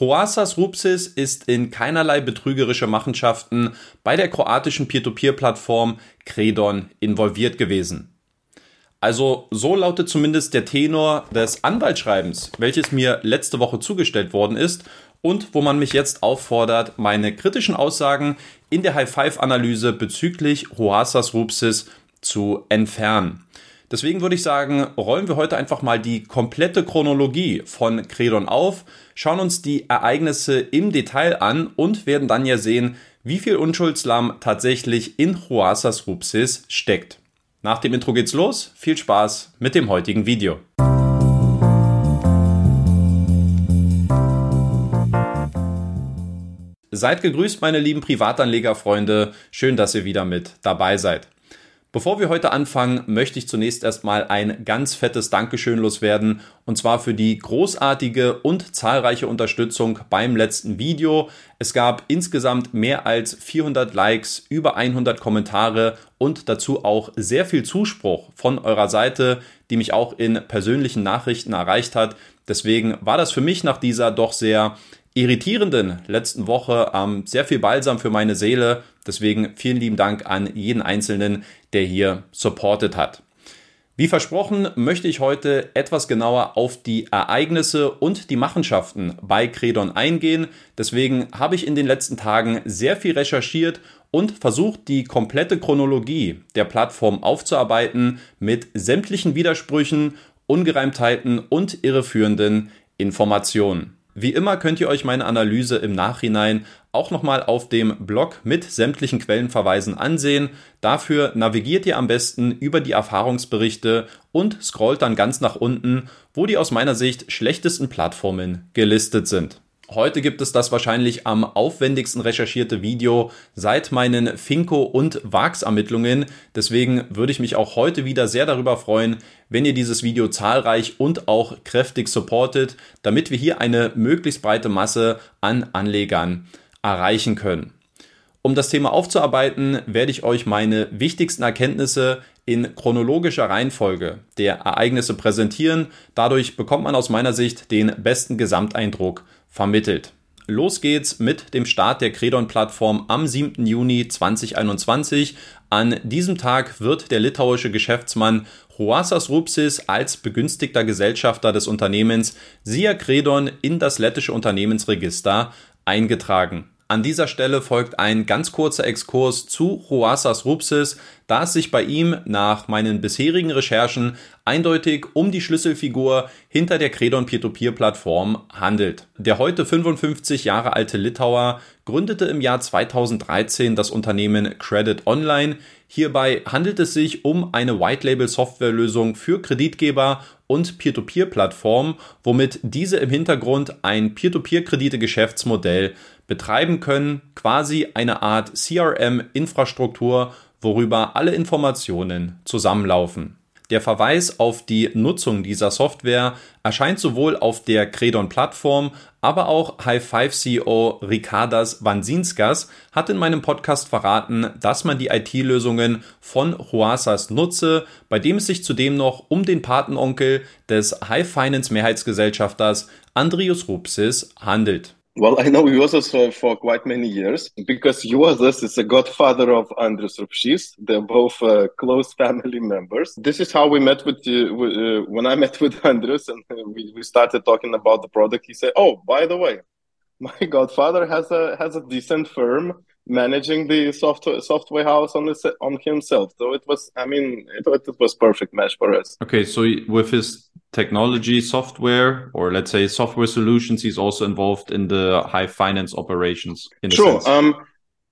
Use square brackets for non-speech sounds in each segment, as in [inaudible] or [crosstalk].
Hoasas Rupsis ist in keinerlei betrügerische Machenschaften bei der kroatischen Peer-to-Peer-Plattform Credon involviert gewesen. Also so lautet zumindest der Tenor des Anwaltsschreibens, welches mir letzte Woche zugestellt worden ist und wo man mich jetzt auffordert, meine kritischen Aussagen in der High-Five-Analyse bezüglich Hoasas Rupsis zu entfernen. Deswegen würde ich sagen, rollen wir heute einfach mal die komplette Chronologie von Credon auf, schauen uns die Ereignisse im Detail an und werden dann ja sehen, wie viel Unschuldslamm tatsächlich in Hoasas Rupsis steckt. Nach dem Intro geht's los. Viel Spaß mit dem heutigen Video. Seid gegrüßt, meine lieben Privatanlegerfreunde. Schön, dass ihr wieder mit dabei seid. Bevor wir heute anfangen, möchte ich zunächst erstmal ein ganz fettes Dankeschön loswerden und zwar für die großartige und zahlreiche Unterstützung beim letzten Video. Es gab insgesamt mehr als 400 Likes, über 100 Kommentare und dazu auch sehr viel Zuspruch von eurer Seite, die mich auch in persönlichen Nachrichten erreicht hat. Deswegen war das für mich nach dieser doch sehr irritierenden letzten Woche ähm, sehr viel Balsam für meine Seele. Deswegen vielen lieben Dank an jeden Einzelnen, der hier supportet hat. Wie versprochen möchte ich heute etwas genauer auf die Ereignisse und die Machenschaften bei Credon eingehen. Deswegen habe ich in den letzten Tagen sehr viel recherchiert und versucht, die komplette Chronologie der Plattform aufzuarbeiten mit sämtlichen Widersprüchen, Ungereimtheiten und irreführenden Informationen. Wie immer könnt ihr euch meine Analyse im Nachhinein auch nochmal auf dem Blog mit sämtlichen Quellenverweisen ansehen. Dafür navigiert ihr am besten über die Erfahrungsberichte und scrollt dann ganz nach unten, wo die aus meiner Sicht schlechtesten Plattformen gelistet sind. Heute gibt es das wahrscheinlich am aufwendigsten recherchierte Video seit meinen Finko- und VAX-Ermittlungen. Deswegen würde ich mich auch heute wieder sehr darüber freuen, wenn ihr dieses Video zahlreich und auch kräftig supportet, damit wir hier eine möglichst breite Masse an Anlegern erreichen können. Um das Thema aufzuarbeiten, werde ich euch meine wichtigsten Erkenntnisse in chronologischer Reihenfolge der Ereignisse präsentieren. Dadurch bekommt man aus meiner Sicht den besten Gesamteindruck vermittelt. Los geht's mit dem Start der Credon-Plattform am 7. Juni 2021. An diesem Tag wird der litauische Geschäftsmann Huasas Rupsis als begünstigter Gesellschafter des Unternehmens Sia Credon in das lettische Unternehmensregister eingetragen. An dieser Stelle folgt ein ganz kurzer Exkurs zu Huasas Rupsis, da es sich bei ihm nach meinen bisherigen Recherchen eindeutig um die Schlüsselfigur hinter der Credon Peer-to-Peer-Plattform handelt. Der heute 55 Jahre alte Litauer gründete im Jahr 2013 das Unternehmen Credit Online. Hierbei handelt es sich um eine White-Label-Softwarelösung für Kreditgeber und Peer-to-Peer-Plattformen, womit diese im Hintergrund ein Peer-to-Peer-Kredite-Geschäftsmodell betreiben können, quasi eine Art CRM-Infrastruktur, worüber alle Informationen zusammenlaufen. Der Verweis auf die Nutzung dieser Software erscheint sowohl auf der Credon-Plattform, aber auch High-Five-CEO Ricardas Vanzinskas hat in meinem Podcast verraten, dass man die IT-Lösungen von Huasas nutze, bei dem es sich zudem noch um den Patenonkel des High-Finance-Mehrheitsgesellschafters Andrius Rupsis handelt. Well, I know Juozas for, for quite many years because Juozas is the godfather of Andris Rupšys. They're both uh, close family [laughs] members. This is how we met with, uh, uh, when I [laughs] met with Andris and we, we started talking about the product. He said, "Oh, by the way, [laughs] my godfather has a has a decent firm managing the software software house on the, on himself." So it was, I mean, it, it was perfect match for us. Okay, so with his technology software or let's say software solutions he's also involved in the high finance operations in sure um,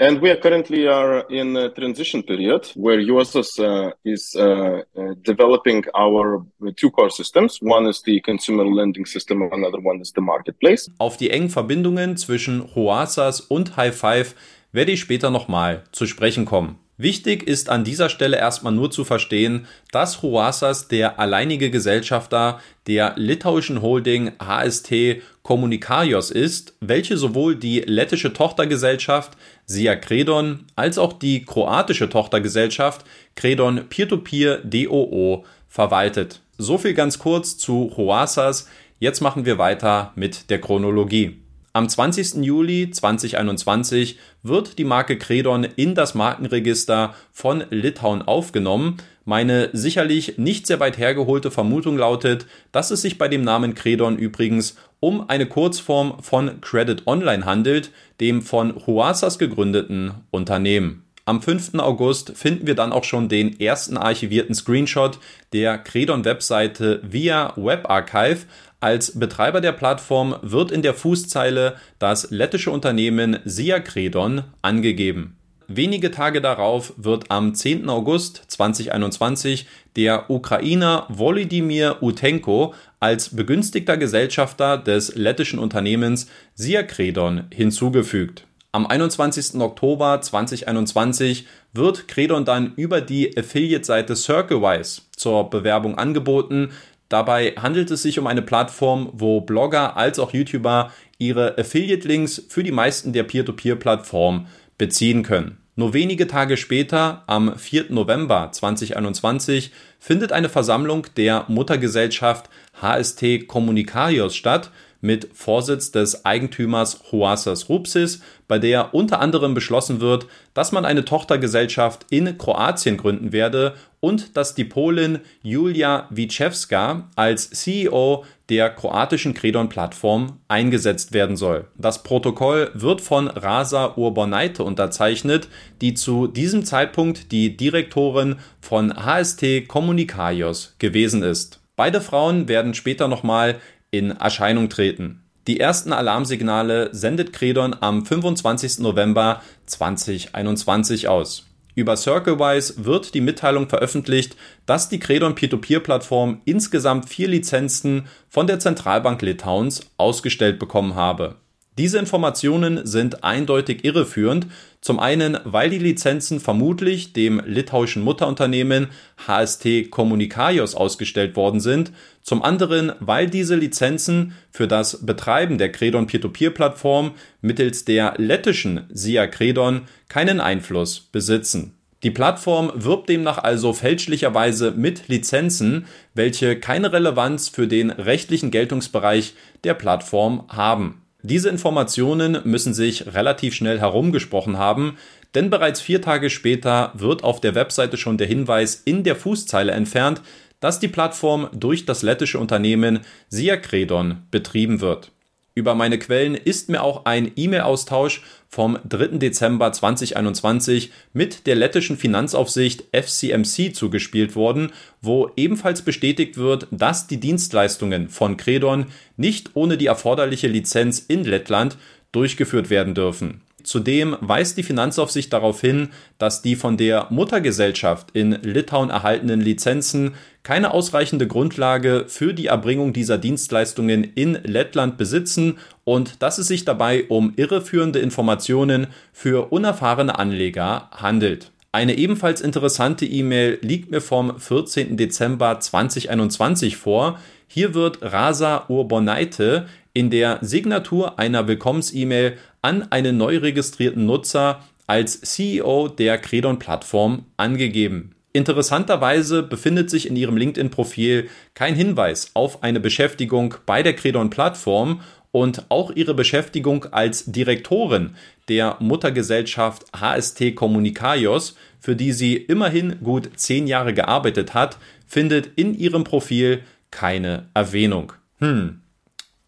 and we are currently are in a transition period where USS uh, is uh, uh, developing our two core systems. One is the consumer lending system, another one is the marketplace. Auf die engen Verbindungen zwischen Hoasas und High Five werde ich später nochmal zu sprechen kommen. Wichtig ist an dieser Stelle erstmal nur zu verstehen, dass Huasas der alleinige Gesellschafter der litauischen Holding HST Kommunikarios ist, welche sowohl die lettische Tochtergesellschaft Sia Credon als auch die kroatische Tochtergesellschaft Credon Peer-to-Peer DOO verwaltet. So viel ganz kurz zu Huasas. Jetzt machen wir weiter mit der Chronologie. Am 20. Juli 2021 wird die Marke Credon in das Markenregister von Litauen aufgenommen. Meine sicherlich nicht sehr weit hergeholte Vermutung lautet, dass es sich bei dem Namen Credon übrigens um eine Kurzform von Credit Online handelt, dem von Huasas gegründeten Unternehmen. Am 5. August finden wir dann auch schon den ersten archivierten Screenshot der Credon-Webseite via WebArchive. Als Betreiber der Plattform wird in der Fußzeile das lettische Unternehmen Sia Credon angegeben. Wenige Tage darauf wird am 10. August 2021 der Ukrainer Volodymyr Utenko als begünstigter Gesellschafter des lettischen Unternehmens Sia Credon hinzugefügt. Am 21. Oktober 2021 wird Credon dann über die Affiliate-Seite CircleWise zur Bewerbung angeboten. Dabei handelt es sich um eine Plattform, wo Blogger als auch YouTuber ihre Affiliate-Links für die meisten der Peer-to-Peer-Plattformen beziehen können. Nur wenige Tage später, am 4. November 2021, findet eine Versammlung der Muttergesellschaft HST Communicarios statt, mit Vorsitz des Eigentümers Huasas Rupsis, bei der unter anderem beschlossen wird, dass man eine Tochtergesellschaft in Kroatien gründen werde und dass die Polin Julia Wiczewska als CEO der kroatischen Kredon-Plattform eingesetzt werden soll. Das Protokoll wird von Rasa Urbonite unterzeichnet, die zu diesem Zeitpunkt die Direktorin von HST Communicarios gewesen ist. Beide Frauen werden später nochmal in Erscheinung treten. Die ersten Alarmsignale sendet Credon am 25. November 2021 aus. Über CircleWise wird die Mitteilung veröffentlicht, dass die Credon Peer-to-Peer-Plattform insgesamt vier Lizenzen von der Zentralbank Litauens ausgestellt bekommen habe. Diese Informationen sind eindeutig irreführend, zum einen, weil die Lizenzen vermutlich dem litauischen Mutterunternehmen HST Communicarios ausgestellt worden sind, zum anderen, weil diese Lizenzen für das Betreiben der Credon Peer-to-Peer-Plattform mittels der lettischen SIA Credon keinen Einfluss besitzen. Die Plattform wirbt demnach also fälschlicherweise mit Lizenzen, welche keine Relevanz für den rechtlichen Geltungsbereich der Plattform haben. Diese Informationen müssen sich relativ schnell herumgesprochen haben, denn bereits vier Tage später wird auf der Webseite schon der Hinweis in der Fußzeile entfernt, dass die Plattform durch das lettische Unternehmen Siakredon betrieben wird. Über meine Quellen ist mir auch ein E-Mail-Austausch vom 3. Dezember 2021 mit der lettischen Finanzaufsicht FCMC zugespielt worden, wo ebenfalls bestätigt wird, dass die Dienstleistungen von Credon nicht ohne die erforderliche Lizenz in Lettland durchgeführt werden dürfen. Zudem weist die Finanzaufsicht darauf hin, dass die von der Muttergesellschaft in Litauen erhaltenen Lizenzen keine ausreichende Grundlage für die Erbringung dieser Dienstleistungen in Lettland besitzen und dass es sich dabei um irreführende Informationen für unerfahrene Anleger handelt. Eine ebenfalls interessante E-Mail liegt mir vom 14. Dezember 2021 vor. Hier wird Rasa Urbonaite in der Signatur einer Willkommens-E-Mail an einen neu registrierten Nutzer als CEO der Credon-Plattform angegeben. Interessanterweise befindet sich in ihrem LinkedIn-Profil kein Hinweis auf eine Beschäftigung bei der Credon-Plattform und auch ihre Beschäftigung als Direktorin der Muttergesellschaft HST Communicarios, für die sie immerhin gut zehn Jahre gearbeitet hat, findet in ihrem Profil keine Erwähnung. Hm,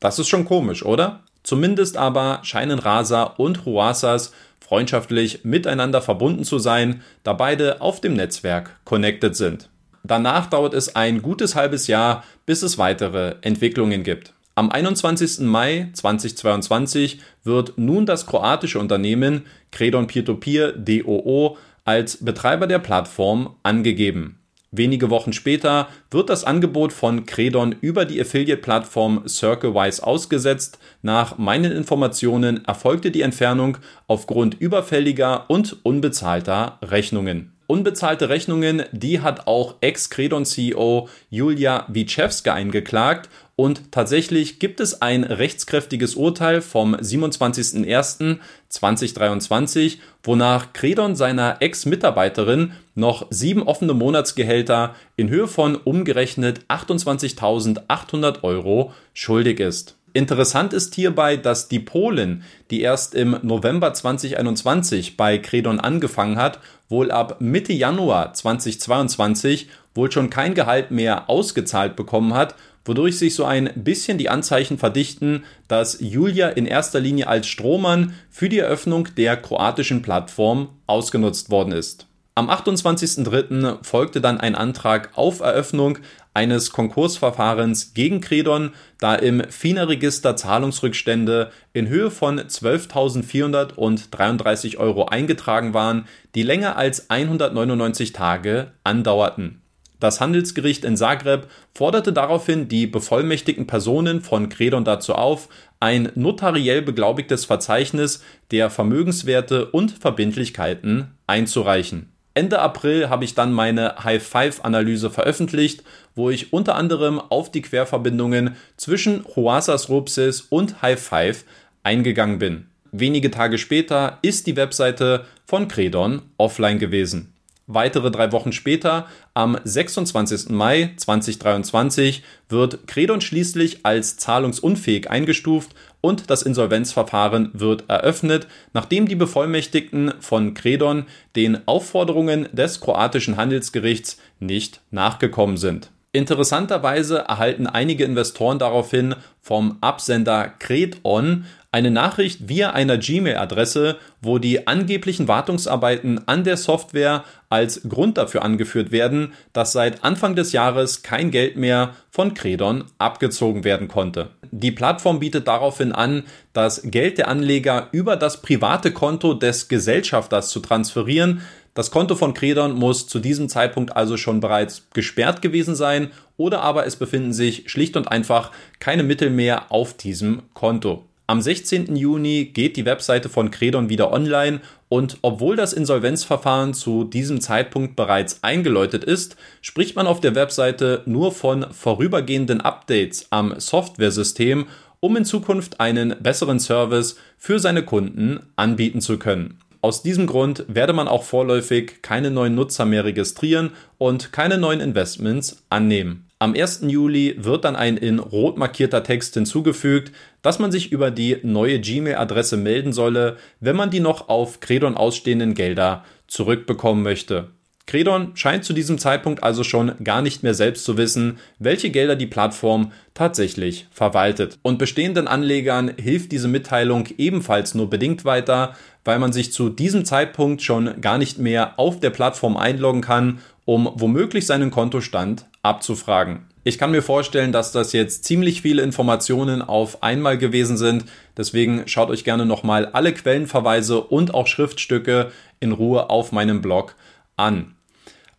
das ist schon komisch, oder? Zumindest aber scheinen Rasa und Ruasas freundschaftlich miteinander verbunden zu sein, da beide auf dem Netzwerk connected sind. Danach dauert es ein gutes halbes Jahr, bis es weitere Entwicklungen gibt. Am 21. Mai 2022 wird nun das kroatische Unternehmen Credon Peer-to-Peer DOO als Betreiber der Plattform angegeben. Wenige Wochen später wird das Angebot von Credon über die Affiliate-Plattform CircleWise ausgesetzt. Nach meinen Informationen erfolgte die Entfernung aufgrund überfälliger und unbezahlter Rechnungen. Unbezahlte Rechnungen, die hat auch Ex-Credon-CEO Julia Wiczewska eingeklagt und tatsächlich gibt es ein rechtskräftiges Urteil vom 27.01.2023, wonach Credon seiner Ex-Mitarbeiterin noch sieben offene Monatsgehälter in Höhe von umgerechnet 28.800 Euro schuldig ist. Interessant ist hierbei, dass die Polen, die erst im November 2021 bei Credon angefangen hat, wohl ab Mitte Januar 2022 wohl schon kein Gehalt mehr ausgezahlt bekommen hat, wodurch sich so ein bisschen die Anzeichen verdichten, dass Julia in erster Linie als Strohmann für die Eröffnung der kroatischen Plattform ausgenutzt worden ist. Am 28.03. folgte dann ein Antrag auf Eröffnung eines Konkursverfahrens gegen Credon, da im FINA-Register Zahlungsrückstände in Höhe von 12.433 Euro eingetragen waren, die länger als 199 Tage andauerten. Das Handelsgericht in Zagreb forderte daraufhin die bevollmächtigten Personen von Credon dazu auf, ein notariell beglaubigtes Verzeichnis der Vermögenswerte und Verbindlichkeiten einzureichen. Ende April habe ich dann meine High-Five-Analyse veröffentlicht, wo ich unter anderem auf die Querverbindungen zwischen Huasas Rupsis und High-Five eingegangen bin. Wenige Tage später ist die Webseite von Credon offline gewesen. Weitere drei Wochen später, am 26. Mai 2023, wird Credon schließlich als zahlungsunfähig eingestuft und das Insolvenzverfahren wird eröffnet, nachdem die Bevollmächtigten von Credon den Aufforderungen des kroatischen Handelsgerichts nicht nachgekommen sind. Interessanterweise erhalten einige Investoren daraufhin vom Absender Creton eine Nachricht via einer Gmail-Adresse, wo die angeblichen Wartungsarbeiten an der Software als Grund dafür angeführt werden, dass seit Anfang des Jahres kein Geld mehr von Credon abgezogen werden konnte. Die Plattform bietet daraufhin an, das Geld der Anleger über das private Konto des Gesellschafters zu transferieren. Das Konto von Credon muss zu diesem Zeitpunkt also schon bereits gesperrt gewesen sein oder aber es befinden sich schlicht und einfach keine Mittel mehr auf diesem Konto. Am 16. Juni geht die Webseite von Credon wieder online und obwohl das Insolvenzverfahren zu diesem Zeitpunkt bereits eingeläutet ist, spricht man auf der Webseite nur von vorübergehenden Updates am Softwaresystem, um in Zukunft einen besseren Service für seine Kunden anbieten zu können. Aus diesem Grund werde man auch vorläufig keine neuen Nutzer mehr registrieren und keine neuen Investments annehmen. Am 1. Juli wird dann ein in rot markierter Text hinzugefügt, dass man sich über die neue Gmail-Adresse melden solle, wenn man die noch auf Credon ausstehenden Gelder zurückbekommen möchte. Credon scheint zu diesem Zeitpunkt also schon gar nicht mehr selbst zu wissen, welche Gelder die Plattform tatsächlich verwaltet. Und bestehenden Anlegern hilft diese Mitteilung ebenfalls nur bedingt weiter, weil man sich zu diesem Zeitpunkt schon gar nicht mehr auf der Plattform einloggen kann, um womöglich seinen Kontostand abzufragen. Ich kann mir vorstellen, dass das jetzt ziemlich viele Informationen auf einmal gewesen sind. Deswegen schaut euch gerne nochmal alle Quellenverweise und auch Schriftstücke in Ruhe auf meinem Blog an.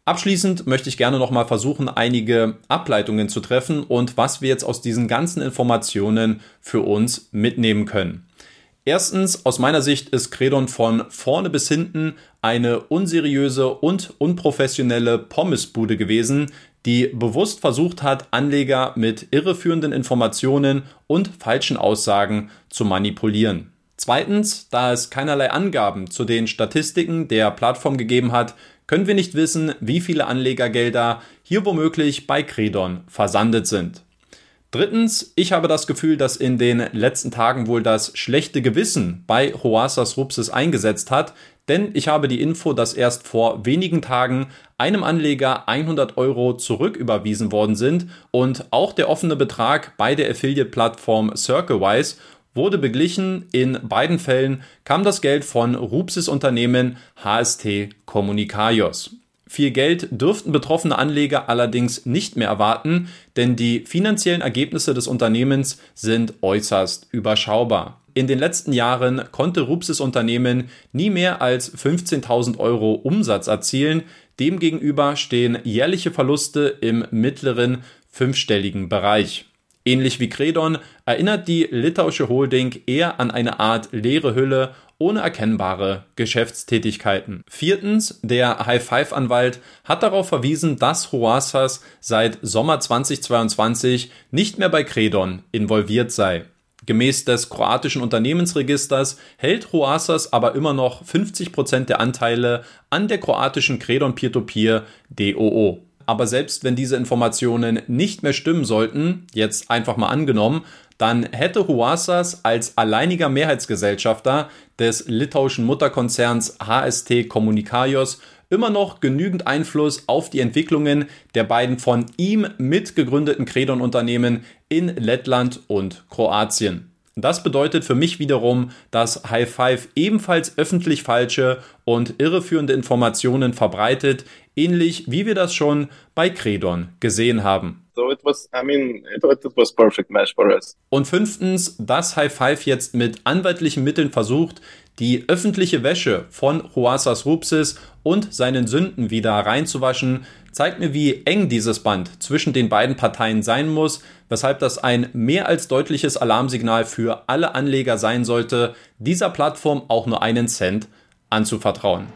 Abschließend möchte ich gerne nochmal versuchen, einige Ableitungen zu treffen und was wir jetzt aus diesen ganzen Informationen für uns mitnehmen können. Erstens, aus meiner Sicht ist Credon von vorne bis hinten eine unseriöse und unprofessionelle Pommesbude gewesen, die bewusst versucht hat, Anleger mit irreführenden Informationen und falschen Aussagen zu manipulieren. Zweitens, da es keinerlei Angaben zu den Statistiken der Plattform gegeben hat, können wir nicht wissen, wie viele Anlegergelder hier womöglich bei Credon versandet sind. Drittens, ich habe das Gefühl, dass in den letzten Tagen wohl das schlechte Gewissen bei Hoasas Rupsis eingesetzt hat, denn ich habe die Info, dass erst vor wenigen Tagen einem Anleger 100 Euro zurücküberwiesen worden sind und auch der offene Betrag bei der Affiliate-Plattform CircleWise wurde beglichen. In beiden Fällen kam das Geld von Rupsis Unternehmen HST Communicarios. Viel Geld dürften betroffene Anleger allerdings nicht mehr erwarten, denn die finanziellen Ergebnisse des Unternehmens sind äußerst überschaubar. In den letzten Jahren konnte Rupsis Unternehmen nie mehr als 15.000 Euro Umsatz erzielen. Demgegenüber stehen jährliche Verluste im mittleren fünfstelligen Bereich. Ähnlich wie Credon erinnert die litauische Holding eher an eine Art leere Hülle ohne erkennbare Geschäftstätigkeiten. Viertens, der High-Five-Anwalt hat darauf verwiesen, dass Hoasas seit Sommer 2022 nicht mehr bei Credon involviert sei. Gemäß des kroatischen Unternehmensregisters hält Hoasas aber immer noch 50% der Anteile an der kroatischen Credon Peer-to-Peer DOO. Aber selbst wenn diese Informationen nicht mehr stimmen sollten, jetzt einfach mal angenommen, dann hätte Huasas als alleiniger Mehrheitsgesellschafter des litauischen Mutterkonzerns HST Kommunikajos immer noch genügend Einfluss auf die Entwicklungen der beiden von ihm mitgegründeten Credon-Unternehmen in Lettland und Kroatien. Das bedeutet für mich wiederum, dass High Five ebenfalls öffentlich falsche und irreführende Informationen verbreitet, ähnlich wie wir das schon bei Credon gesehen haben. So was, I mean, it, it. Und fünftens, dass High Five jetzt mit anwaltlichen Mitteln versucht, die öffentliche Wäsche von Huasas Rupsis und seinen Sünden wieder reinzuwaschen, zeigt mir, wie eng dieses Band zwischen den beiden Parteien sein muss, weshalb das ein mehr als deutliches Alarmsignal für alle Anleger sein sollte, dieser Plattform auch nur einen Cent anzuvertrauen.